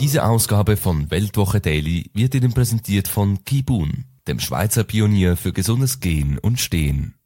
Diese Ausgabe von Weltwoche Daily wird Ihnen präsentiert von Kibun, dem Schweizer Pionier für gesundes Gehen und Stehen.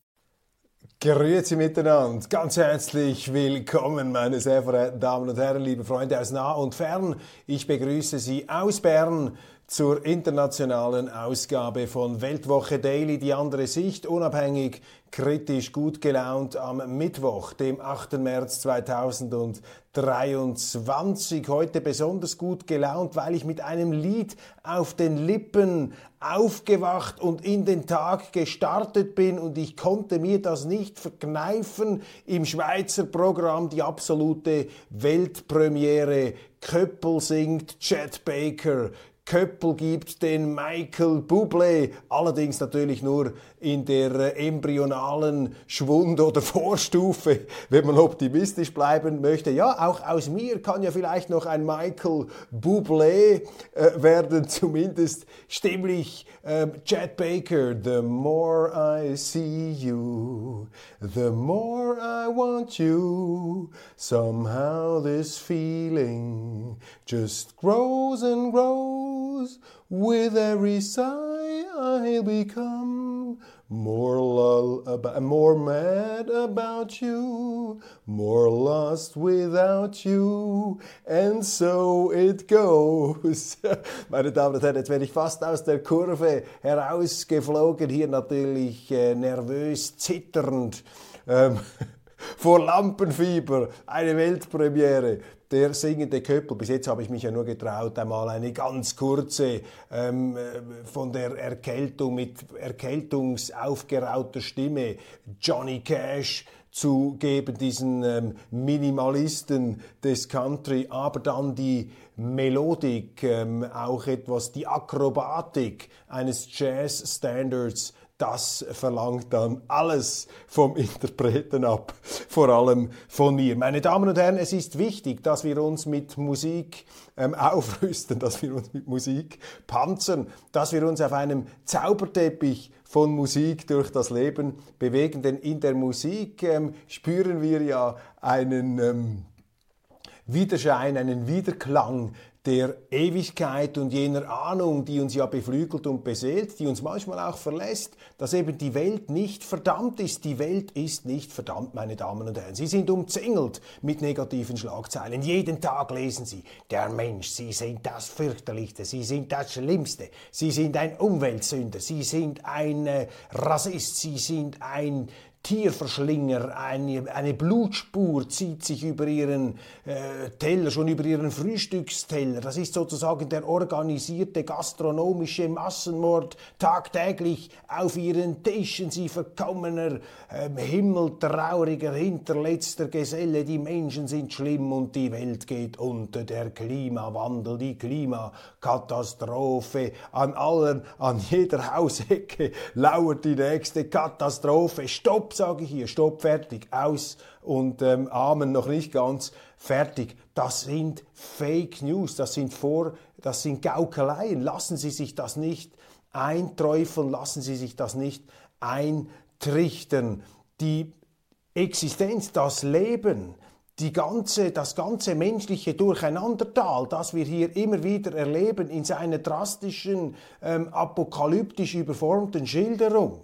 Grüezi miteinander, ganz herzlich willkommen, meine sehr verehrten Damen und Herren, liebe Freunde aus nah und fern. Ich begrüße Sie aus Bern zur internationalen Ausgabe von Weltwoche Daily, die andere Sicht, unabhängig, kritisch, gut gelaunt am Mittwoch, dem 8. März 2023. Heute besonders gut gelaunt, weil ich mit einem Lied auf den Lippen aufgewacht und in den Tag gestartet bin und ich konnte mir das nicht verkneifen. Im Schweizer Programm die absolute Weltpremiere. Köppel singt Chet Baker. Köppel gibt den Michael Bublé, allerdings natürlich nur in der äh, embryonalen Schwund- oder Vorstufe, wenn man optimistisch bleiben möchte. Ja, auch aus mir kann ja vielleicht noch ein Michael Bublé äh, werden, zumindest stimmlich. Äh, Chad Baker, the more I see you, the more I want you. Somehow this feeling just grows and grows. With every sigh I'll become more lull more mad about you, more lost without you, and so it goes. Meine Damen und Herren, jetzt werde ich fast aus der Kurve herausgeflogen, hier natürlich äh, nervös, zitternd. Ähm, vor Lampenfieber, eine Weltpremiere der singende Köppel. Bis jetzt habe ich mich ja nur getraut, einmal eine ganz kurze ähm, von der Erkältung mit erkältungsaufgerauter Stimme Johnny Cash zu geben, diesen ähm, Minimalisten des Country, aber dann die Melodik, ähm, auch etwas die Akrobatik eines Jazz-Standards das verlangt dann alles vom Interpreten ab, vor allem von mir. Meine Damen und Herren, es ist wichtig, dass wir uns mit Musik ähm, aufrüsten, dass wir uns mit Musik panzern, dass wir uns auf einem Zauberteppich von Musik durch das Leben bewegen, denn in der Musik ähm, spüren wir ja einen ähm, Widerschein, einen Widerklang der Ewigkeit und jener Ahnung, die uns ja beflügelt und beseelt, die uns manchmal auch verlässt, dass eben die Welt nicht verdammt ist. Die Welt ist nicht verdammt, meine Damen und Herren. Sie sind umzingelt mit negativen Schlagzeilen. Jeden Tag lesen Sie, der Mensch, Sie sind das Fürchterlichste, Sie sind das Schlimmste, Sie sind ein Umweltsünder, Sie sind ein äh, Rassist, Sie sind ein Tierverschlinger, eine, eine Blutspur zieht sich über ihren äh, Teller, schon über ihren Frühstücksteller. Das ist sozusagen der organisierte gastronomische Massenmord tagtäglich auf ihren Tischen. Sie verkommener, äh, himmeltrauriger, hinterletzter Geselle. Die Menschen sind schlimm und die Welt geht unter. Der Klimawandel, die Klimakatastrophe. An allen, an jeder Hausecke lauert die nächste Katastrophe. Stopp! Sage ich hier, stopp, fertig, aus und ähm, Amen noch nicht ganz fertig. Das sind Fake News, das sind Vor, das sind Gaukeleien. Lassen Sie sich das nicht einträufeln, lassen Sie sich das nicht eintrichtern. Die Existenz, das Leben, die ganze, das ganze menschliche Durcheinandertal, das wir hier immer wieder erleben in seiner drastischen, ähm, apokalyptisch überformten Schilderung,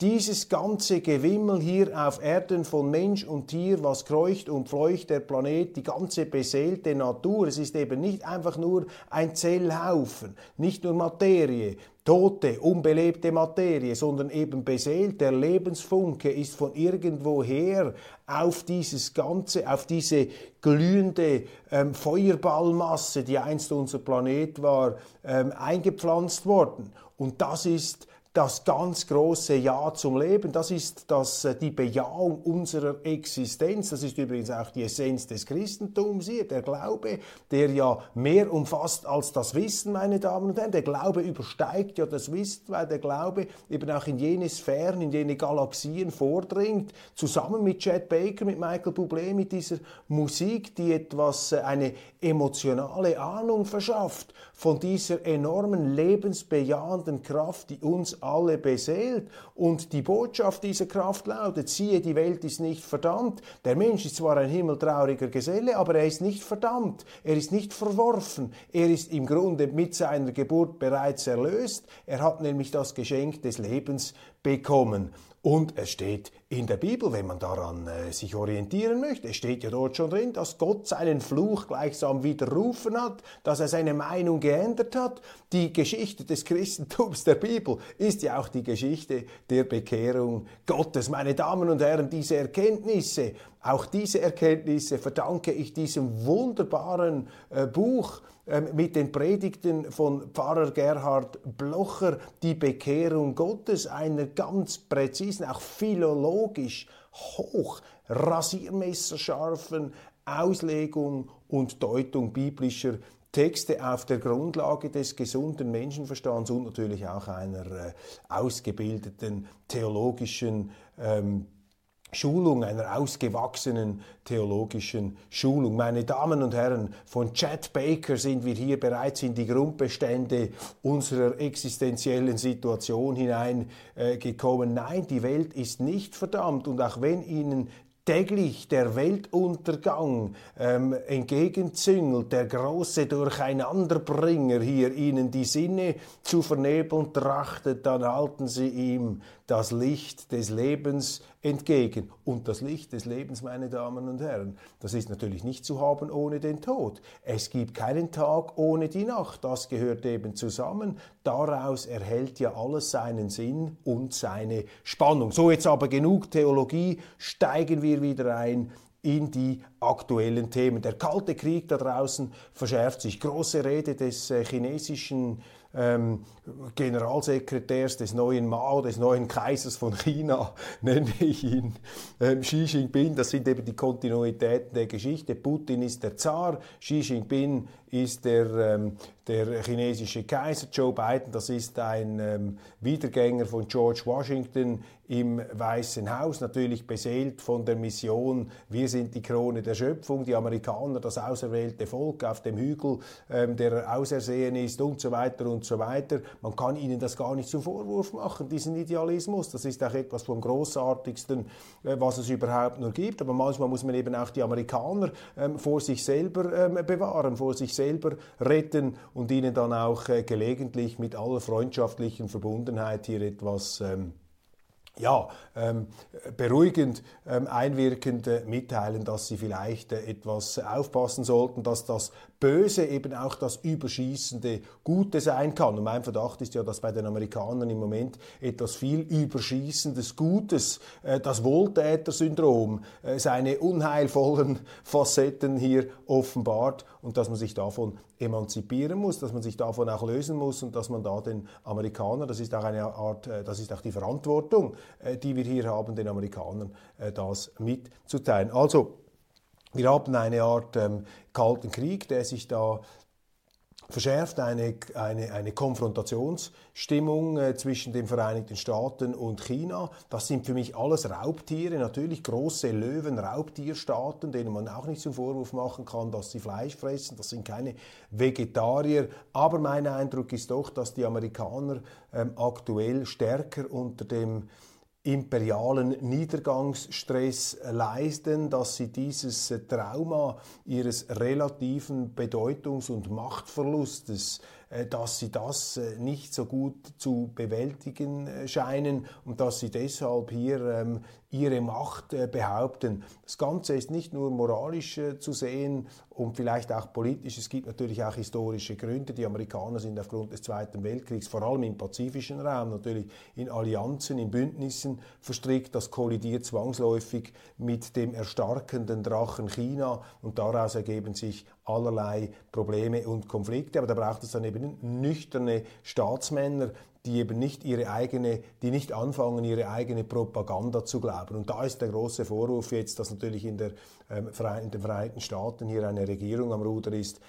dieses ganze Gewimmel hier auf Erden von Mensch und Tier, was kreucht und fleucht der Planet, die ganze beseelte Natur, es ist eben nicht einfach nur ein Zellhaufen, nicht nur Materie, tote, unbelebte Materie, sondern eben beseelt. Der Lebensfunke ist von irgendwoher auf dieses Ganze, auf diese glühende ähm, Feuerballmasse, die einst unser Planet war, ähm, eingepflanzt worden. Und das ist das ganz große Ja zum Leben. Das ist das, äh, die Bejahung unserer Existenz. Das ist übrigens auch die Essenz des Christentums hier. Der Glaube, der ja mehr umfasst als das Wissen, meine Damen und Herren. Der Glaube übersteigt ja das Wissen, weil der Glaube eben auch in jene Sphären, in jene Galaxien vordringt. Zusammen mit Chad Baker, mit Michael Bublé, mit dieser Musik, die etwas, äh, eine emotionale Ahnung verschafft von dieser enormen lebensbejahenden Kraft, die uns alle beseelt. Und die Botschaft dieser Kraft lautet, siehe, die Welt ist nicht verdammt. Der Mensch ist zwar ein himmeltrauriger Geselle, aber er ist nicht verdammt. Er ist nicht verworfen. Er ist im Grunde mit seiner Geburt bereits erlöst. Er hat nämlich das Geschenk des Lebens bekommen. Und es steht in der Bibel, wenn man daran äh, sich orientieren möchte, es steht ja dort schon drin, dass Gott seinen Fluch gleichsam widerrufen hat, dass er seine Meinung geändert hat. Die Geschichte des Christentums der Bibel ist ja auch die Geschichte der Bekehrung Gottes. Meine Damen und Herren, diese Erkenntnisse, auch diese Erkenntnisse verdanke ich diesem wunderbaren äh, Buch, ähm, mit den Predigten von Pfarrer Gerhard Blocher die Bekehrung Gottes, einer ganz präzisen, auch philologisch hoch rasiermesserscharfen Auslegung und Deutung biblischer Texte auf der Grundlage des gesunden Menschenverstands und natürlich auch einer äh, ausgebildeten theologischen ähm, Schulung, einer ausgewachsenen theologischen Schulung. Meine Damen und Herren, von Chad Baker sind wir hier bereits in die Grundbestände unserer existenziellen Situation hineingekommen. Äh, Nein, die Welt ist nicht verdammt und auch wenn Ihnen täglich der Weltuntergang ähm, entgegenzüngelt, der große Durcheinanderbringer hier ihnen die Sinne zu vernebeln trachtet, dann halten sie ihm das Licht des Lebens entgegen. Und das Licht des Lebens, meine Damen und Herren, das ist natürlich nicht zu haben ohne den Tod. Es gibt keinen Tag ohne die Nacht. Das gehört eben zusammen. Daraus erhält ja alles seinen Sinn und seine Spannung. So jetzt aber genug Theologie, steigen wir wieder ein in die aktuellen Themen. Der Kalte Krieg da draußen verschärft sich. Große Rede des äh, chinesischen ähm, Generalsekretärs des neuen Mao, des neuen Kaisers von China, nenne ich ihn, ähm, Xi Jinping. Das sind eben die Kontinuitäten der Geschichte. Putin ist der Zar, Xi Jinping ist der, ähm, der chinesische Kaiser, Joe Biden, das ist ein ähm, Wiedergänger von George Washington im Weißen Haus, natürlich beseelt von der Mission, wir sind die Krone der Schöpfung, die Amerikaner, das auserwählte Volk auf dem Hügel, ähm, der ausersehen ist und so weiter und so weiter. Man kann ihnen das gar nicht zum Vorwurf machen, diesen Idealismus. Das ist auch etwas vom Großartigsten, äh, was es überhaupt nur gibt. Aber manchmal muss man eben auch die Amerikaner ähm, vor sich selber ähm, bewahren, vor sich selber retten und ihnen dann auch äh, gelegentlich mit aller freundschaftlichen Verbundenheit hier etwas ähm, ja, ähm, beruhigend, ähm, einwirkend äh, mitteilen, dass sie vielleicht äh, etwas aufpassen sollten, dass das Böse eben auch das überschießende Gute sein kann. Und mein Verdacht ist ja, dass bei den Amerikanern im Moment etwas viel überschießendes Gutes, äh, das Wohltäter-Syndrom, äh, seine unheilvollen Facetten hier offenbart und dass man sich davon emanzipieren muss, dass man sich davon auch lösen muss und dass man da den Amerikanern, das ist auch eine Art, äh, das ist auch die Verantwortung, äh, die wir hier haben, den Amerikanern äh, das mitzuteilen. Also, wir haben eine Art ähm, Kalten Krieg, der sich da verschärft eine, eine, eine Konfrontationsstimmung äh, zwischen den Vereinigten Staaten und China. Das sind für mich alles Raubtiere, natürlich große Löwen, Raubtierstaaten, denen man auch nicht zum Vorwurf machen kann, dass sie Fleisch fressen. Das sind keine Vegetarier. Aber mein Eindruck ist doch, dass die Amerikaner ähm, aktuell stärker unter dem imperialen Niedergangsstress leisten, dass sie dieses Trauma ihres relativen Bedeutungs- und Machtverlustes dass sie das äh, nicht so gut zu bewältigen äh, scheinen und dass sie deshalb hier ähm, ihre Macht behaupten. Das Ganze ist nicht nur moralisch zu sehen und vielleicht auch politisch. Es gibt natürlich auch historische Gründe. Die Amerikaner sind aufgrund des Zweiten Weltkriegs vor allem im pazifischen Raum natürlich in Allianzen, in Bündnissen verstrickt. Das kollidiert zwangsläufig mit dem erstarkenden Drachen China und daraus ergeben sich allerlei Probleme und Konflikte. Aber da braucht es dann eben nüchterne Staatsmänner, die eben nicht ihre eigene, die nicht anfangen, ihre eigene Propaganda zu glauben. Und da ist der große Vorwurf jetzt, dass natürlich in, der, ähm, in den Vereinigten Staaten hier eine Regierung am Ruder ist,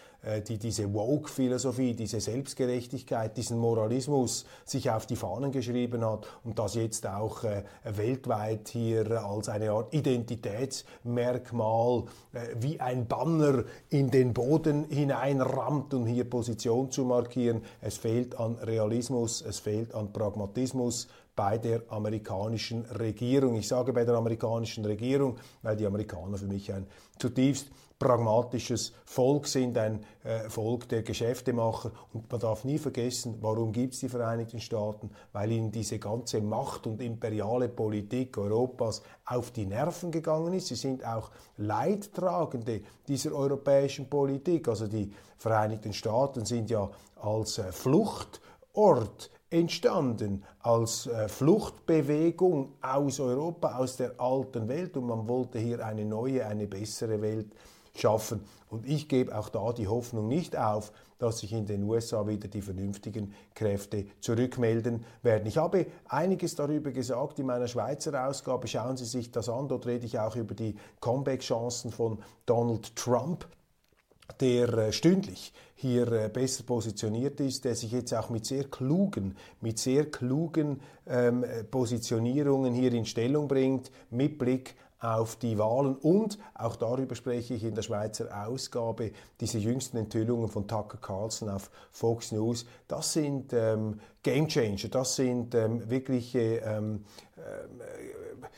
die diese Woke-Philosophie, diese Selbstgerechtigkeit, diesen Moralismus sich auf die Fahnen geschrieben hat und das jetzt auch äh, weltweit hier als eine Art Identitätsmerkmal äh, wie ein Banner in den Boden hineinrammt, um hier Position zu markieren. Es fehlt an Realismus, es fehlt an Pragmatismus, bei der amerikanischen Regierung. Ich sage bei der amerikanischen Regierung, weil die Amerikaner für mich ein zutiefst pragmatisches Volk sind, ein äh, Volk der Geschäftemacher. Und man darf nie vergessen, warum gibt es die Vereinigten Staaten? Weil ihnen diese ganze Macht und imperiale Politik Europas auf die Nerven gegangen ist. Sie sind auch Leidtragende dieser europäischen Politik. Also die Vereinigten Staaten sind ja als äh, Fluchtort entstanden als äh, Fluchtbewegung aus Europa, aus der alten Welt und man wollte hier eine neue, eine bessere Welt schaffen. Und ich gebe auch da die Hoffnung nicht auf, dass sich in den USA wieder die vernünftigen Kräfte zurückmelden werden. Ich habe einiges darüber gesagt in meiner Schweizer Ausgabe. Schauen Sie sich das an. Dort rede ich auch über die Comeback-Chancen von Donald Trump der äh, stündlich hier äh, besser positioniert ist, der sich jetzt auch mit sehr klugen, mit sehr klugen ähm, Positionierungen hier in Stellung bringt, mit Blick auf die Wahlen und auch darüber spreche ich in der Schweizer Ausgabe, diese jüngsten Enthüllungen von Tucker Carlson auf Fox News, das sind ähm, Game Changer, das sind ähm, wirkliche ähm, äh,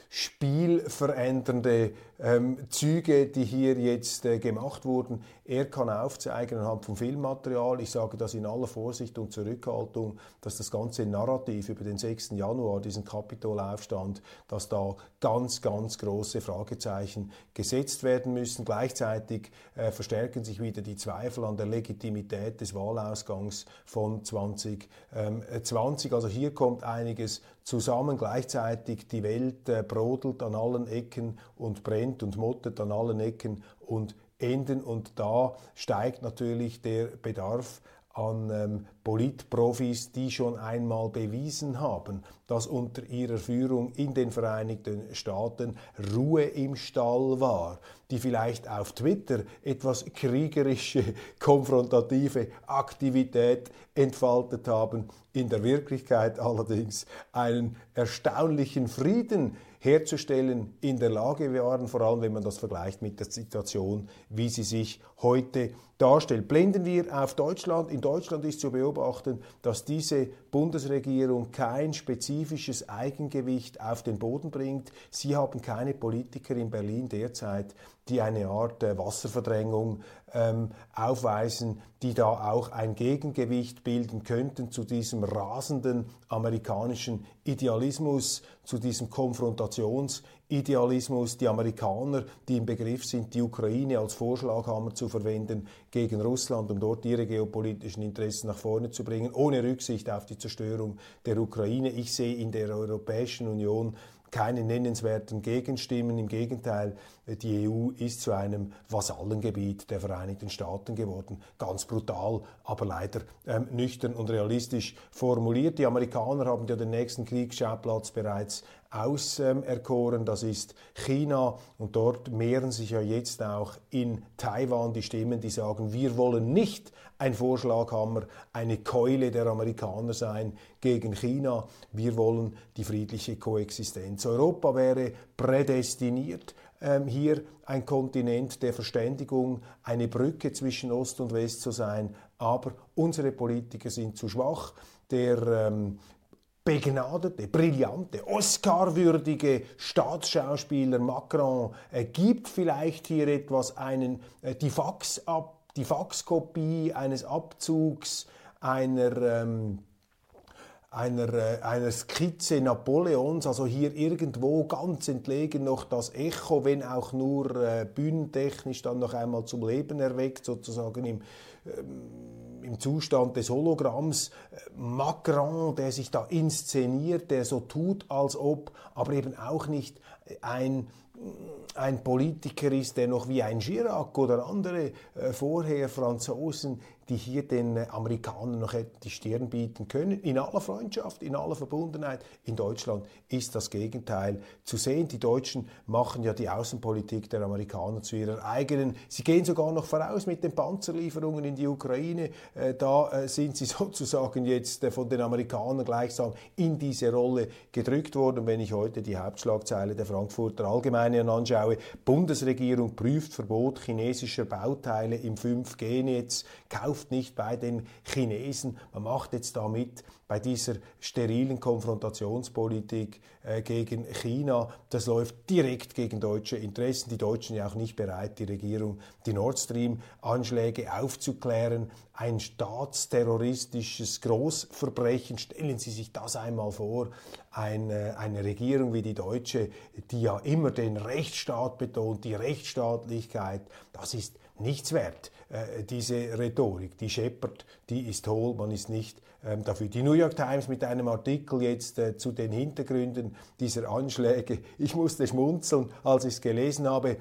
spielverändernde ähm, Züge, die hier jetzt äh, gemacht wurden. Er kann aufzeigen anhand von Filmmaterial, ich sage das in aller Vorsicht und Zurückhaltung, dass das ganze Narrativ über den 6. Januar, diesen Kapitolaufstand, dass da ganz, ganz große Fragezeichen gesetzt werden müssen. Gleichzeitig äh, verstärken sich wieder die Zweifel an der Legitimität des Wahlausgangs von 2020. Also hier kommt einiges zusammen. Gleichzeitig die Welt äh, brodelt an allen Ecken und brennt und mottet an allen Ecken und Enden. Und da steigt natürlich der Bedarf an ähm, Politprofis, die schon einmal bewiesen haben, dass unter ihrer Führung in den Vereinigten Staaten Ruhe im Stall war, die vielleicht auf Twitter etwas kriegerische, konfrontative Aktivität entfaltet haben, in der Wirklichkeit allerdings einen erstaunlichen Frieden herzustellen in der Lage waren, vor allem wenn man das vergleicht mit der Situation, wie sie sich heute darstellt. Blenden wir auf Deutschland. In Deutschland ist zu beobachten, dass diese Bundesregierung kein spezifisches Eigengewicht auf den Boden bringt. Sie haben keine Politiker in Berlin derzeit, die eine Art äh, Wasserverdrängung ähm, aufweisen, die da auch ein Gegengewicht bilden könnten zu diesem rasenden amerikanischen Idealismus, zu diesem Konfrontationsidealismus. Die Amerikaner, die im Begriff sind, die Ukraine als Vorschlaghammer zu verwenden gegen Russland, um dort ihre geopolitischen Interessen nach vorne zu bringen, ohne Rücksicht auf die Zerstörung der Ukraine. Ich sehe in der Europäischen Union keine nennenswerten Gegenstimmen. Im Gegenteil, die EU ist zu einem Vasallengebiet der Vereinigten Staaten geworden. Ganz brutal, aber leider ähm, nüchtern und realistisch formuliert. Die Amerikaner haben ja den nächsten Kriegsschauplatz bereits auserkoren, das ist China und dort mehren sich ja jetzt auch in Taiwan die Stimmen, die sagen, wir wollen nicht ein Vorschlaghammer, eine Keule der Amerikaner sein gegen China, wir wollen die friedliche Koexistenz. Europa wäre prädestiniert, ähm, hier ein Kontinent der Verständigung, eine Brücke zwischen Ost und West zu sein, aber unsere Politiker sind zu schwach. Der ähm, begnadete, brillante, Oscar-würdige Staatsschauspieler Macron äh, gibt vielleicht hier etwas einen, äh, die, Fax ab, die Faxkopie eines Abzugs einer ähm, einer, äh, einer Skizze Napoleons, also hier irgendwo ganz entlegen noch das Echo, wenn auch nur äh, bühnentechnisch dann noch einmal zum Leben erweckt, sozusagen im, ähm, im Zustand des Hologramms. Macron, der sich da inszeniert, der so tut, als ob, aber eben auch nicht ein ein Politiker ist, der noch wie ein Chirac oder andere äh, vorher Franzosen die hier den äh, Amerikanern noch die Stirn bieten können. In aller Freundschaft, in aller Verbundenheit. In Deutschland ist das Gegenteil zu sehen. Die Deutschen machen ja die Außenpolitik der Amerikaner zu ihrer eigenen. Sie gehen sogar noch voraus mit den Panzerlieferungen in die Ukraine. Äh, da äh, sind sie sozusagen jetzt von den Amerikanern gleichsam in diese Rolle gedrückt worden. Wenn ich heute die Hauptschlagzeile der Frankfurter Allgemeinen anschaue, Bundesregierung prüft Verbot chinesischer Bauteile im 5G-Netz, kauft kauft nicht bei den Chinesen. Man macht jetzt damit bei dieser sterilen Konfrontationspolitik äh, gegen China, das läuft direkt gegen deutsche Interessen. Die Deutschen ja auch nicht bereit, die Regierung, die Nord Stream-Anschläge aufzuklären. Ein staatsterroristisches Großverbrechen. Stellen Sie sich das einmal vor. Eine, eine Regierung wie die deutsche, die ja immer den Rechtsstaat betont, die Rechtsstaatlichkeit, das ist nichts wert. Äh, diese Rhetorik, die scheppert, die ist hohl, man ist nicht ähm, dafür. Die New York Times mit einem Artikel jetzt äh, zu den Hintergründen dieser Anschläge. Ich musste schmunzeln, als ich es gelesen habe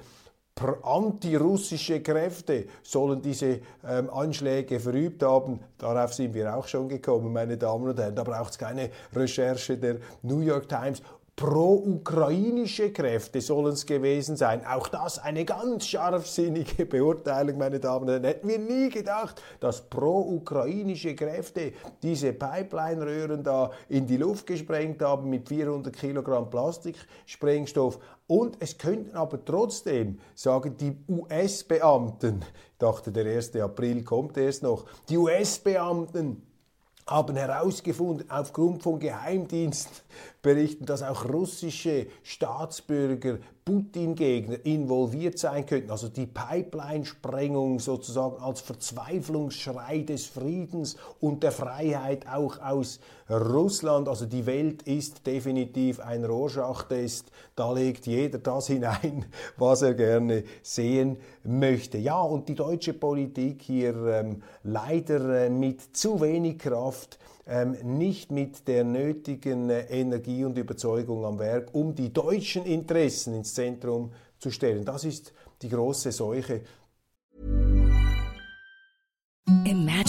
antirussische Kräfte sollen diese ähm, Anschläge verübt haben. Darauf sind wir auch schon gekommen, meine Damen und Herren. Da braucht es keine Recherche der New York Times pro-ukrainische Kräfte sollen es gewesen sein. Auch das eine ganz scharfsinnige Beurteilung, meine Damen und Herren. Hätten wir nie gedacht, dass pro-ukrainische Kräfte diese Pipeline-Röhren da in die Luft gesprengt haben mit 400 Kilogramm Plastiksprengstoff. Und es könnten aber trotzdem, sagen die US-Beamten, dachte, der 1. April kommt erst noch, die US-Beamten haben herausgefunden, aufgrund von Geheimdienstberichten, dass auch russische Staatsbürger Putin-Gegner involviert sein könnten. Also die Pipeline-Sprengung sozusagen als Verzweiflungsschrei des Friedens und der Freiheit auch aus Russland. Also die Welt ist definitiv ein Rorschach-Test. Da legt jeder das hinein, was er gerne sehen möchte. Ja, und die deutsche Politik hier ähm, leider äh, mit zu wenig Kraft nicht mit der nötigen äh, Energie und Überzeugung am Werk, um die deutschen Interessen ins Zentrum zu stellen. Das ist die große Seuche. Imagine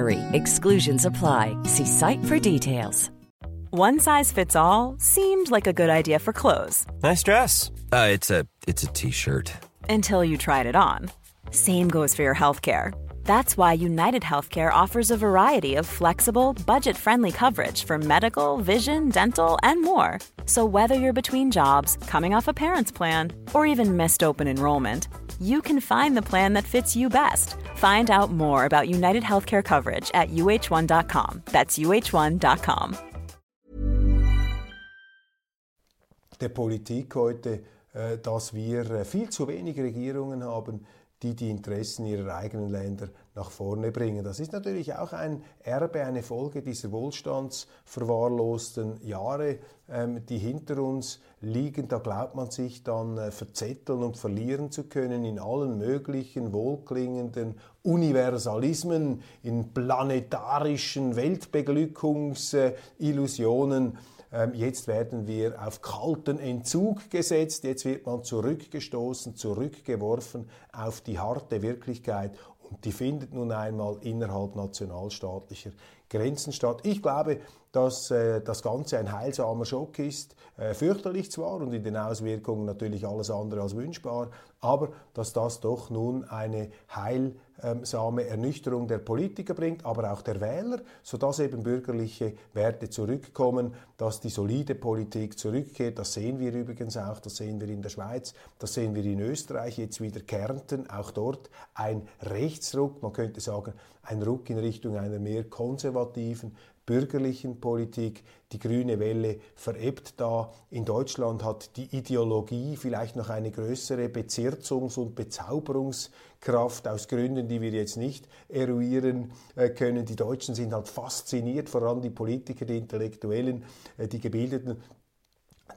BUTTERY. Exclusions apply. See site for details. One size fits all seemed like a good idea for clothes. Nice dress. Uh, it's a it's a t-shirt. Until you tried it on. Same goes for your health care. That's why United Healthcare offers a variety of flexible, budget-friendly coverage for medical, vision, dental, and more. So whether you're between jobs, coming off a parent's plan, or even missed open enrollment, you can find the plan that fits you best. Find out more about United Healthcare coverage at uh1.com. That's uh1.com. der Politik heute, äh, dass wir äh, viel zu wenig Regierungen haben, die die Interessen ihrer eigenen Länder nach vorne bringen. Das ist natürlich auch ein Erbe, eine Folge dieser wohlstandsverwahrlosten Jahre, ähm, die hinter uns liegen. Da glaubt man sich dann äh, verzetteln und verlieren zu können in allen möglichen wohlklingenden Universalismen, in planetarischen Weltbeglückungsillusionen. Ähm, jetzt werden wir auf kalten Entzug gesetzt, jetzt wird man zurückgestoßen, zurückgeworfen auf die harte Wirklichkeit die findet nun einmal innerhalb nationalstaatlicher Grenzen statt. Ich glaube, dass äh, das Ganze ein heilsamer Schock ist, äh, fürchterlich zwar und in den Auswirkungen natürlich alles andere als wünschbar, aber dass das doch nun eine heilsame Ernüchterung der Politiker bringt, aber auch der Wähler, sodass eben bürgerliche Werte zurückkommen, dass die solide Politik zurückkehrt. Das sehen wir übrigens auch, das sehen wir in der Schweiz, das sehen wir in Österreich, jetzt wieder Kärnten, auch dort ein Rechtsruck, man könnte sagen, ein Ruck in Richtung einer mehr konservativen bürgerlichen Politik. Die grüne Welle verebbt da. In Deutschland hat die Ideologie vielleicht noch eine größere Bezirzungs- und Bezauberungskraft aus Gründen, die wir jetzt nicht eruieren äh, können. Die Deutschen sind halt fasziniert, vor allem die Politiker, die Intellektuellen, äh, die Gebildeten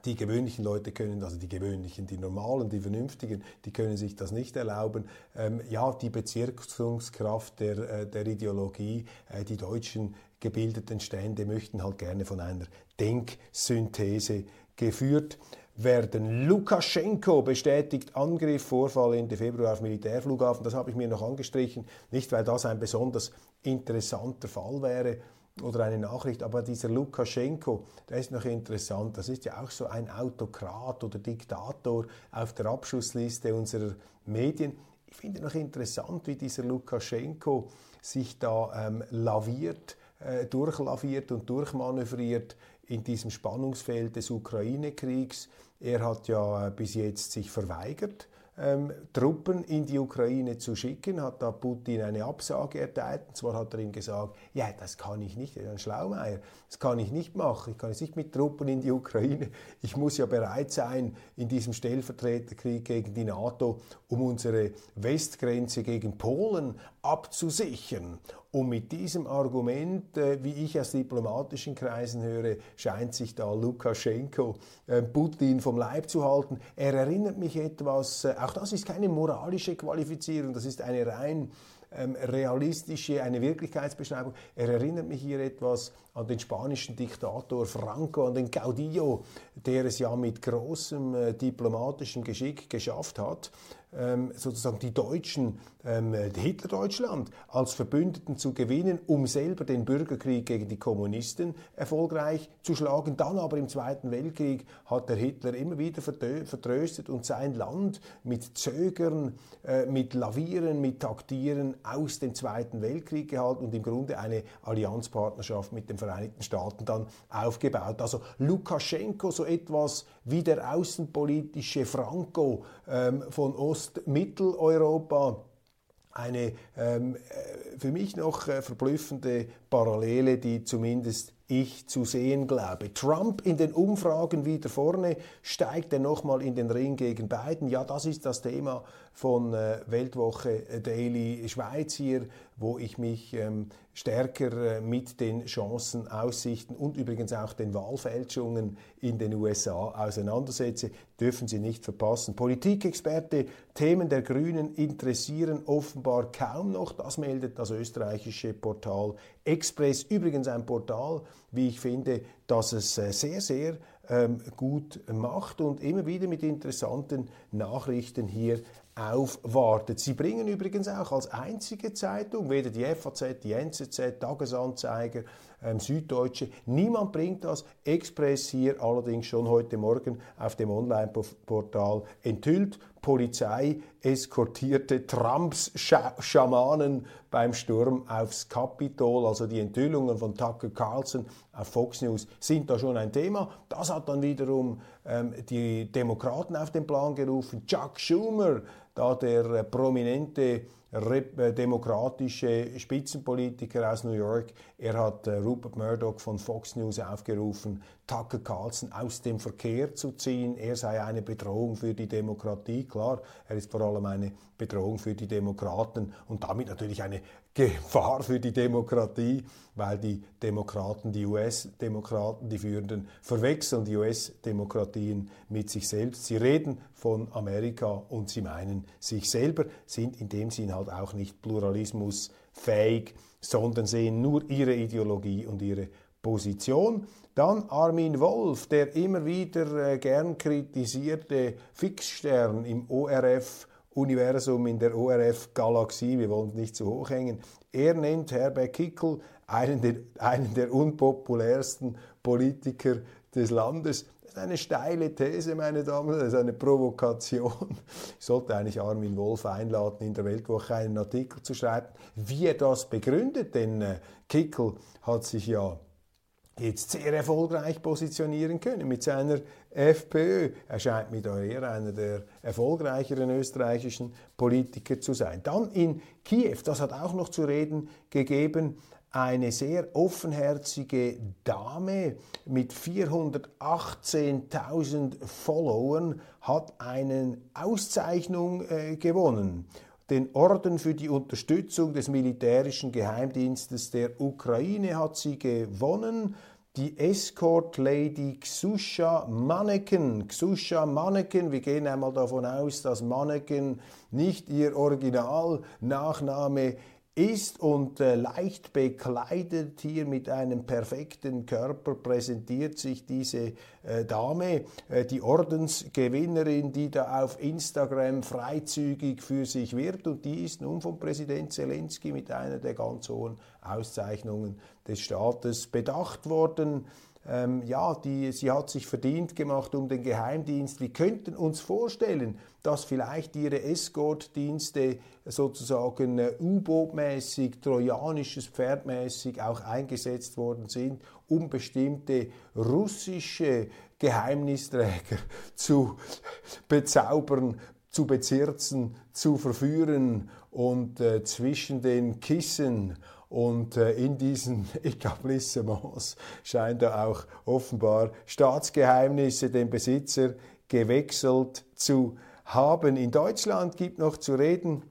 die gewöhnlichen Leute können, also die gewöhnlichen, die normalen, die vernünftigen, die können sich das nicht erlauben. Ähm, ja, die Bezirksungskraft der, äh, der Ideologie, äh, die deutschen gebildeten Stände möchten halt gerne von einer Denksynthese geführt werden. Lukaschenko bestätigt Angriff, Vorfall Ende Februar auf Militärflughafen. Das habe ich mir noch angestrichen, nicht weil das ein besonders interessanter Fall wäre, oder eine Nachricht, aber dieser Lukaschenko, der ist noch interessant, das ist ja auch so ein Autokrat oder Diktator auf der Abschussliste unserer Medien. Ich finde noch interessant, wie dieser Lukaschenko sich da ähm, laviert, äh, durchlaviert und durchmanövriert in diesem Spannungsfeld des Ukraine-Kriegs. Er hat ja äh, bis jetzt sich verweigert, ähm, Truppen in die Ukraine zu schicken, hat da Putin eine Absage erteilt. Und zwar hat er ihm gesagt, ja, das kann ich nicht, er ein Schlaumeier, das kann ich nicht machen, ich kann jetzt nicht mit Truppen in die Ukraine, ich muss ja bereit sein in diesem Stellvertreterkrieg gegen die NATO, um unsere Westgrenze gegen Polen abzusichern. Und mit diesem Argument, äh, wie ich aus diplomatischen Kreisen höre, scheint sich da Lukaschenko äh, Putin vom Leib zu halten. Er erinnert mich etwas, äh, auch das ist keine moralische Qualifizierung, das ist eine rein ähm, realistische, eine Wirklichkeitsbeschreibung. Er erinnert mich hier etwas an den spanischen Diktator Franco, an den Caudillo, der es ja mit großem äh, diplomatischem Geschick geschafft hat, ähm, sozusagen die Deutschen, ähm, Hitler-Deutschland als Verbündeten zu gewinnen, um selber den Bürgerkrieg gegen die Kommunisten erfolgreich zu schlagen. Dann aber im Zweiten Weltkrieg hat der Hitler immer wieder vertröstet und sein Land mit Zögern, äh, mit Lavieren, mit Taktieren aus dem Zweiten Weltkrieg gehalten und im Grunde eine Allianzpartnerschaft mit den Vereinigten Staaten dann aufgebaut. Also Lukaschenko so etwas wie der außenpolitische Franco ähm, von Ost-Mitteleuropa eine ähm, äh, für mich noch äh, verblüffende Parallele, die zumindest ich zu sehen glaube. Trump in den Umfragen wieder vorne, steigt er nochmal in den Ring gegen Biden? Ja, das ist das Thema von äh, Weltwoche Daily Schweiz hier, wo ich mich ähm, stärker äh, mit den Chancen, Aussichten und übrigens auch den Wahlfälschungen in den USA auseinandersetze, dürfen Sie nicht verpassen. Politikexperte, Themen der Grünen interessieren offenbar kaum noch. Das meldet das österreichische Portal Express. Übrigens ein Portal, wie ich finde, das es äh, sehr, sehr ähm, gut macht und immer wieder mit interessanten Nachrichten hier aufwartet. Sie bringen übrigens auch als einzige Zeitung, weder die FAZ, die NZZ, Tagesanzeiger, ähm, Süddeutsche, niemand bringt das. Express hier allerdings schon heute Morgen auf dem Online-Portal enthüllt. Polizei eskortierte Trumps Scha Schamanen beim Sturm aufs Kapitol. Also die Enthüllungen von Tucker Carlson auf Fox News sind da schon ein Thema. Das hat dann wiederum ähm, die Demokraten auf den Plan gerufen. Chuck Schumer, da der äh, prominente äh, demokratische Spitzenpolitiker aus New York. Er hat äh, Rupert Murdoch von Fox News aufgerufen, Tucker Carlson aus dem Verkehr zu ziehen. Er sei eine Bedrohung für die Demokratie. Klar, er ist vor allem eine Bedrohung für die Demokraten und damit natürlich eine Gefahr für die Demokratie, weil die Demokraten, die US-Demokraten, die Führenden, verwechseln die US-Demokratien mit sich selbst. Sie reden von Amerika und sie meinen sich selber, sind in dem Sinn halt auch nicht pluralismusfähig, sondern sehen nur ihre Ideologie und ihre Position. Dann Armin Wolf, der immer wieder äh, gern kritisierte Fixstern im ORF Universum, in der ORF-Galaxie, wir wollen nicht zu hoch hängen. Er nennt Herbert Kickel einen der, einen der unpopulärsten Politiker des Landes. Das ist eine steile These, meine Damen und Herren, das ist eine Provokation. Ich sollte eigentlich Armin Wolf einladen, in der Weltwoche einen Artikel zu schreiben, wie er das begründet, denn äh, Kickel hat sich ja jetzt sehr erfolgreich positionieren können mit seiner FPÖ. Er scheint mir da eher einer der erfolgreicheren österreichischen Politiker zu sein. Dann in Kiew, das hat auch noch zu reden gegeben, eine sehr offenherzige Dame mit 418.000 Followern hat eine Auszeichnung äh, gewonnen. Den Orden für die Unterstützung des militärischen Geheimdienstes der Ukraine hat sie gewonnen die Escort Lady Xusha Manneken. Xusha Manneken, wir gehen einmal davon aus, dass Manneken nicht ihr Originalnachname ist und äh, leicht bekleidet hier mit einem perfekten Körper präsentiert sich diese äh, Dame, äh, die Ordensgewinnerin, die da auf Instagram freizügig für sich wird und die ist nun von Präsident Zelensky mit einer der ganz hohen Auszeichnungen des Staates bedacht worden ähm, ja, die, sie hat sich verdient gemacht um den Geheimdienst. Wir könnten uns vorstellen, dass vielleicht ihre Escort-Dienste sozusagen äh, U-Boot-mäßig, trojanisches Pferdmäßig auch eingesetzt worden sind, um bestimmte russische Geheimnisträger zu bezaubern, zu bezirzen, zu verführen und äh, zwischen den Kissen und äh, in diesen Etablissements scheint er auch offenbar Staatsgeheimnisse dem Besitzer gewechselt zu haben. In Deutschland gibt noch zu reden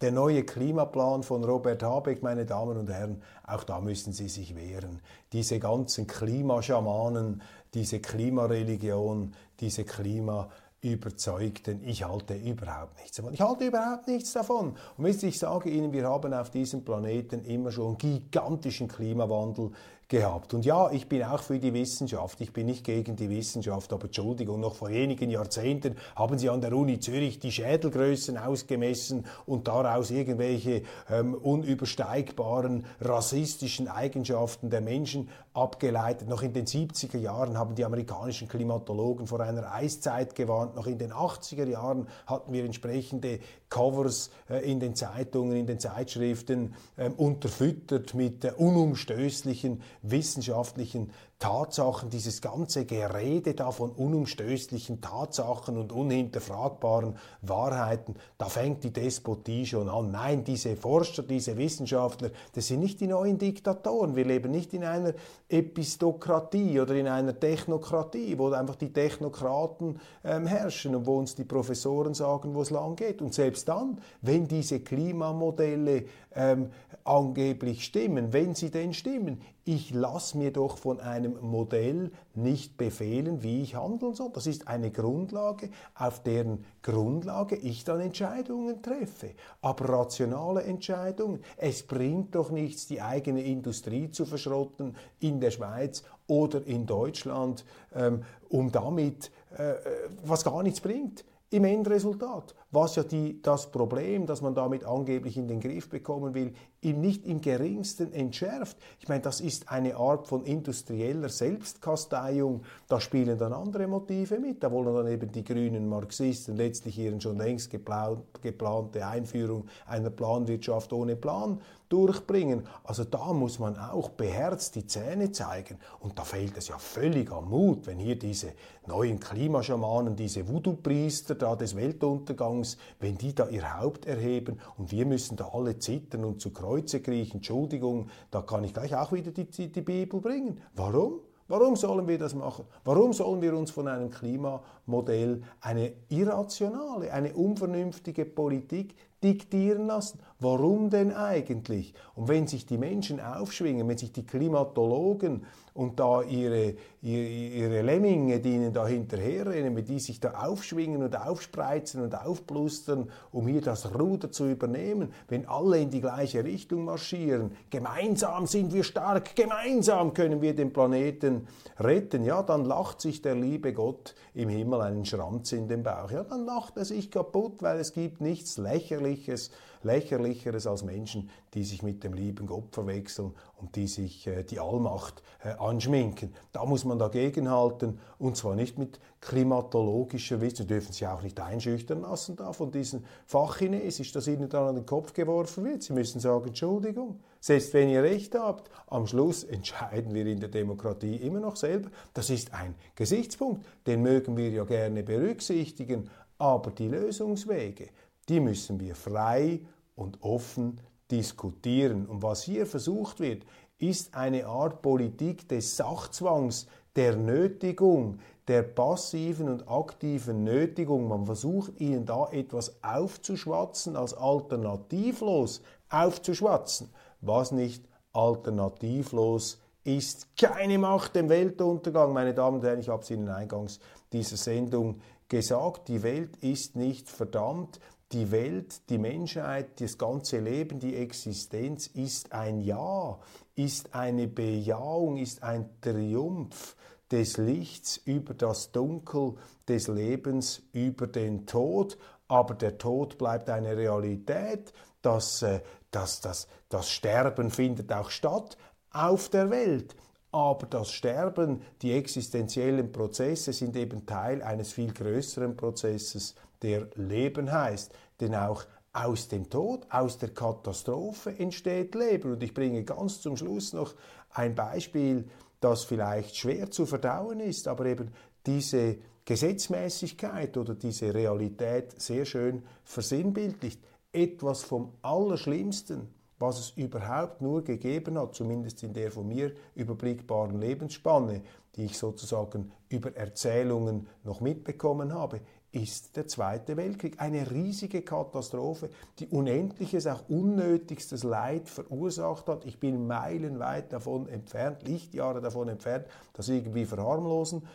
der neue Klimaplan von Robert Habeck, meine Damen und Herren, auch da müssen Sie sich wehren. Diese ganzen Klimaschamanen, diese Klimareligion, diese Klima Überzeugten, ich halte überhaupt nichts davon. Ich halte überhaupt nichts davon. Und wisst ihr, ich sage Ihnen, wir haben auf diesem Planeten immer schon gigantischen Klimawandel gehabt. Und ja, ich bin auch für die Wissenschaft, ich bin nicht gegen die Wissenschaft, aber Entschuldigung, noch vor wenigen Jahrzehnten haben sie an der Uni Zürich die Schädelgrößen ausgemessen und daraus irgendwelche ähm, unübersteigbaren rassistischen Eigenschaften der Menschen abgeleitet. Noch in den 70er Jahren haben die amerikanischen Klimatologen vor einer Eiszeit gewarnt, noch in den 80er Jahren hatten wir entsprechende Covers äh, in den Zeitungen, in den Zeitschriften äh, unterfüttert mit äh, unumstößlichen wissenschaftlichen Tatsachen, dieses ganze Gerede da von unumstößlichen Tatsachen und unhinterfragbaren Wahrheiten, da fängt die Despotie schon an. Nein, diese Forscher, diese Wissenschaftler, das sind nicht die neuen Diktatoren. Wir leben nicht in einer Epistokratie oder in einer Technokratie, wo einfach die Technokraten ähm, herrschen und wo uns die Professoren sagen, wo es lang geht. Und selbst dann, wenn diese Klimamodelle ähm, angeblich stimmen, wenn sie denn stimmen, ich lasse mir doch von einem Modell nicht befehlen, wie ich handeln soll. Das ist eine Grundlage, auf deren Grundlage ich dann Entscheidungen treffe. Aber rationale Entscheidungen. Es bringt doch nichts, die eigene Industrie zu verschrotten in der Schweiz oder in Deutschland, ähm, um damit, äh, äh was gar nichts bringt im Endresultat. Was ja die, das Problem, das man damit angeblich in den Griff bekommen will, ihm nicht im geringsten entschärft. Ich meine, das ist eine Art von industrieller Selbstkasteiung. Da spielen dann andere Motive mit. Da wollen dann eben die grünen Marxisten letztlich ihren schon längst geplante Einführung einer Planwirtschaft ohne Plan durchbringen. Also da muss man auch beherzt die Zähne zeigen. Und da fehlt es ja völlig am Mut, wenn hier diese neuen Klimaschamanen, diese Voodoo-Priester da des Weltuntergangs, wenn die da ihr Haupt erheben und wir müssen da alle zittern und zu Kreuze kriechen. Entschuldigung, da kann ich gleich auch wieder die, die, die Bibel bringen. Warum? Warum sollen wir das machen? Warum sollen wir uns von einem Klimamodell eine irrationale, eine unvernünftige Politik diktieren lassen? Warum denn eigentlich? Und wenn sich die Menschen aufschwingen, wenn sich die Klimatologen und da ihre, ihre, Lemminge, die ihnen da hinterherrennen, mit die sich da aufschwingen und aufspreizen und aufblustern, um hier das Ruder zu übernehmen, wenn alle in die gleiche Richtung marschieren, gemeinsam sind wir stark, gemeinsam können wir den Planeten retten, ja, dann lacht sich der liebe Gott im Himmel einen Schranz in den Bauch. Ja, dann lacht er sich kaputt, weil es gibt nichts Lächerliches, lächerlicheres als Menschen, die sich mit dem lieben Gott verwechseln und die sich äh, die Allmacht äh, anschminken. Da muss man dagegenhalten und zwar nicht mit klimatologischer Wissen, Sie dürfen sich auch nicht einschüchtern lassen da von diesen Fachchinesisch, das Ihnen dann an den Kopf geworfen wird. Sie müssen sagen, Entschuldigung, selbst wenn ihr Recht habt, am Schluss entscheiden wir in der Demokratie immer noch selber. Das ist ein Gesichtspunkt, den mögen wir ja gerne berücksichtigen, aber die Lösungswege, die müssen wir frei und offen diskutieren. Und was hier versucht wird, ist eine Art Politik des Sachzwangs, der Nötigung, der passiven und aktiven Nötigung. Man versucht ihnen da etwas aufzuschwatzen, als alternativlos aufzuschwatzen, was nicht alternativlos ist. Keine Macht dem Weltuntergang, meine Damen und Herren, ich habe es Ihnen eingangs dieser Sendung gesagt, die Welt ist nicht verdammt, die Welt, die Menschheit, das ganze Leben, die Existenz ist ein Ja, ist eine Bejahung, ist ein Triumph des Lichts über das Dunkel des Lebens, über den Tod. Aber der Tod bleibt eine Realität. Das, äh, das, das, das Sterben findet auch statt auf der Welt. Aber das Sterben, die existenziellen Prozesse sind eben Teil eines viel größeren Prozesses, der Leben heißt. Denn auch aus dem Tod, aus der Katastrophe entsteht Leben. Und ich bringe ganz zum Schluss noch ein Beispiel, das vielleicht schwer zu verdauen ist, aber eben diese Gesetzmäßigkeit oder diese Realität sehr schön versinnbildlicht. Etwas vom Allerschlimmsten, was es überhaupt nur gegeben hat, zumindest in der von mir überblickbaren Lebensspanne, die ich sozusagen über Erzählungen noch mitbekommen habe, ist der Zweite Weltkrieg. Eine riesige Katastrophe, die unendliches, auch unnötigstes Leid verursacht hat. Ich bin meilenweit davon entfernt, Lichtjahre davon entfernt, das irgendwie verharmlosen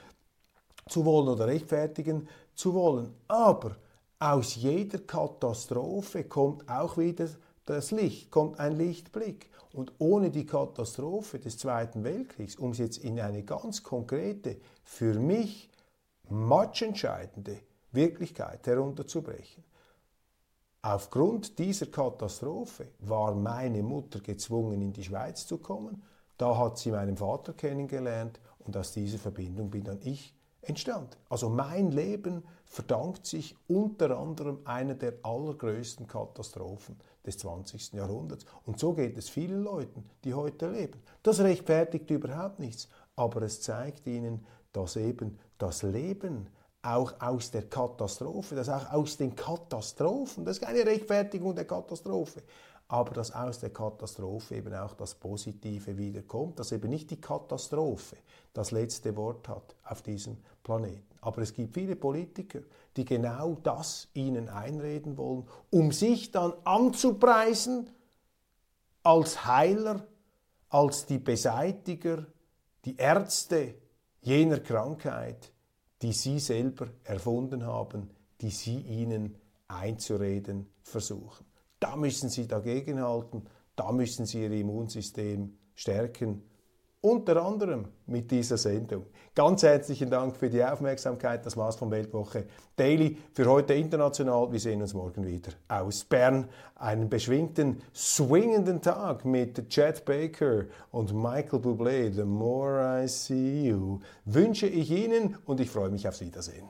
zu wollen oder rechtfertigen zu wollen. Aber aus jeder Katastrophe kommt auch wieder das Licht, kommt ein Lichtblick. Und ohne die Katastrophe des Zweiten Weltkriegs, um es jetzt in eine ganz konkrete, für mich matchentscheidende Wirklichkeit herunterzubrechen. Aufgrund dieser Katastrophe war meine Mutter gezwungen, in die Schweiz zu kommen. Da hat sie meinen Vater kennengelernt und aus dieser Verbindung bin dann ich entstanden. Also mein Leben verdankt sich unter anderem einer der allergrößten Katastrophen des 20. Jahrhunderts. Und so geht es vielen Leuten, die heute leben. Das rechtfertigt überhaupt nichts, aber es zeigt ihnen, dass eben das Leben auch aus der Katastrophe, dass auch aus den Katastrophen, das ist keine Rechtfertigung der Katastrophe, aber dass aus der Katastrophe eben auch das Positive wiederkommt, dass eben nicht die Katastrophe das letzte Wort hat auf diesem Planeten. Aber es gibt viele Politiker, die genau das ihnen einreden wollen, um sich dann anzupreisen als Heiler, als die Beseitiger, die Ärzte jener Krankheit, die sie selber erfunden haben, die sie ihnen einzureden versuchen. Da müssen sie dagegenhalten, da müssen sie ihr Immunsystem stärken unter anderem mit dieser Sendung. Ganz herzlichen Dank für die Aufmerksamkeit. Das war's von Weltwoche Daily für heute international. Wir sehen uns morgen wieder aus Bern. Einen beschwingten, swingenden Tag mit Chad Baker und Michael Bublé. The more I see you wünsche ich Ihnen und ich freue mich aufs Wiedersehen.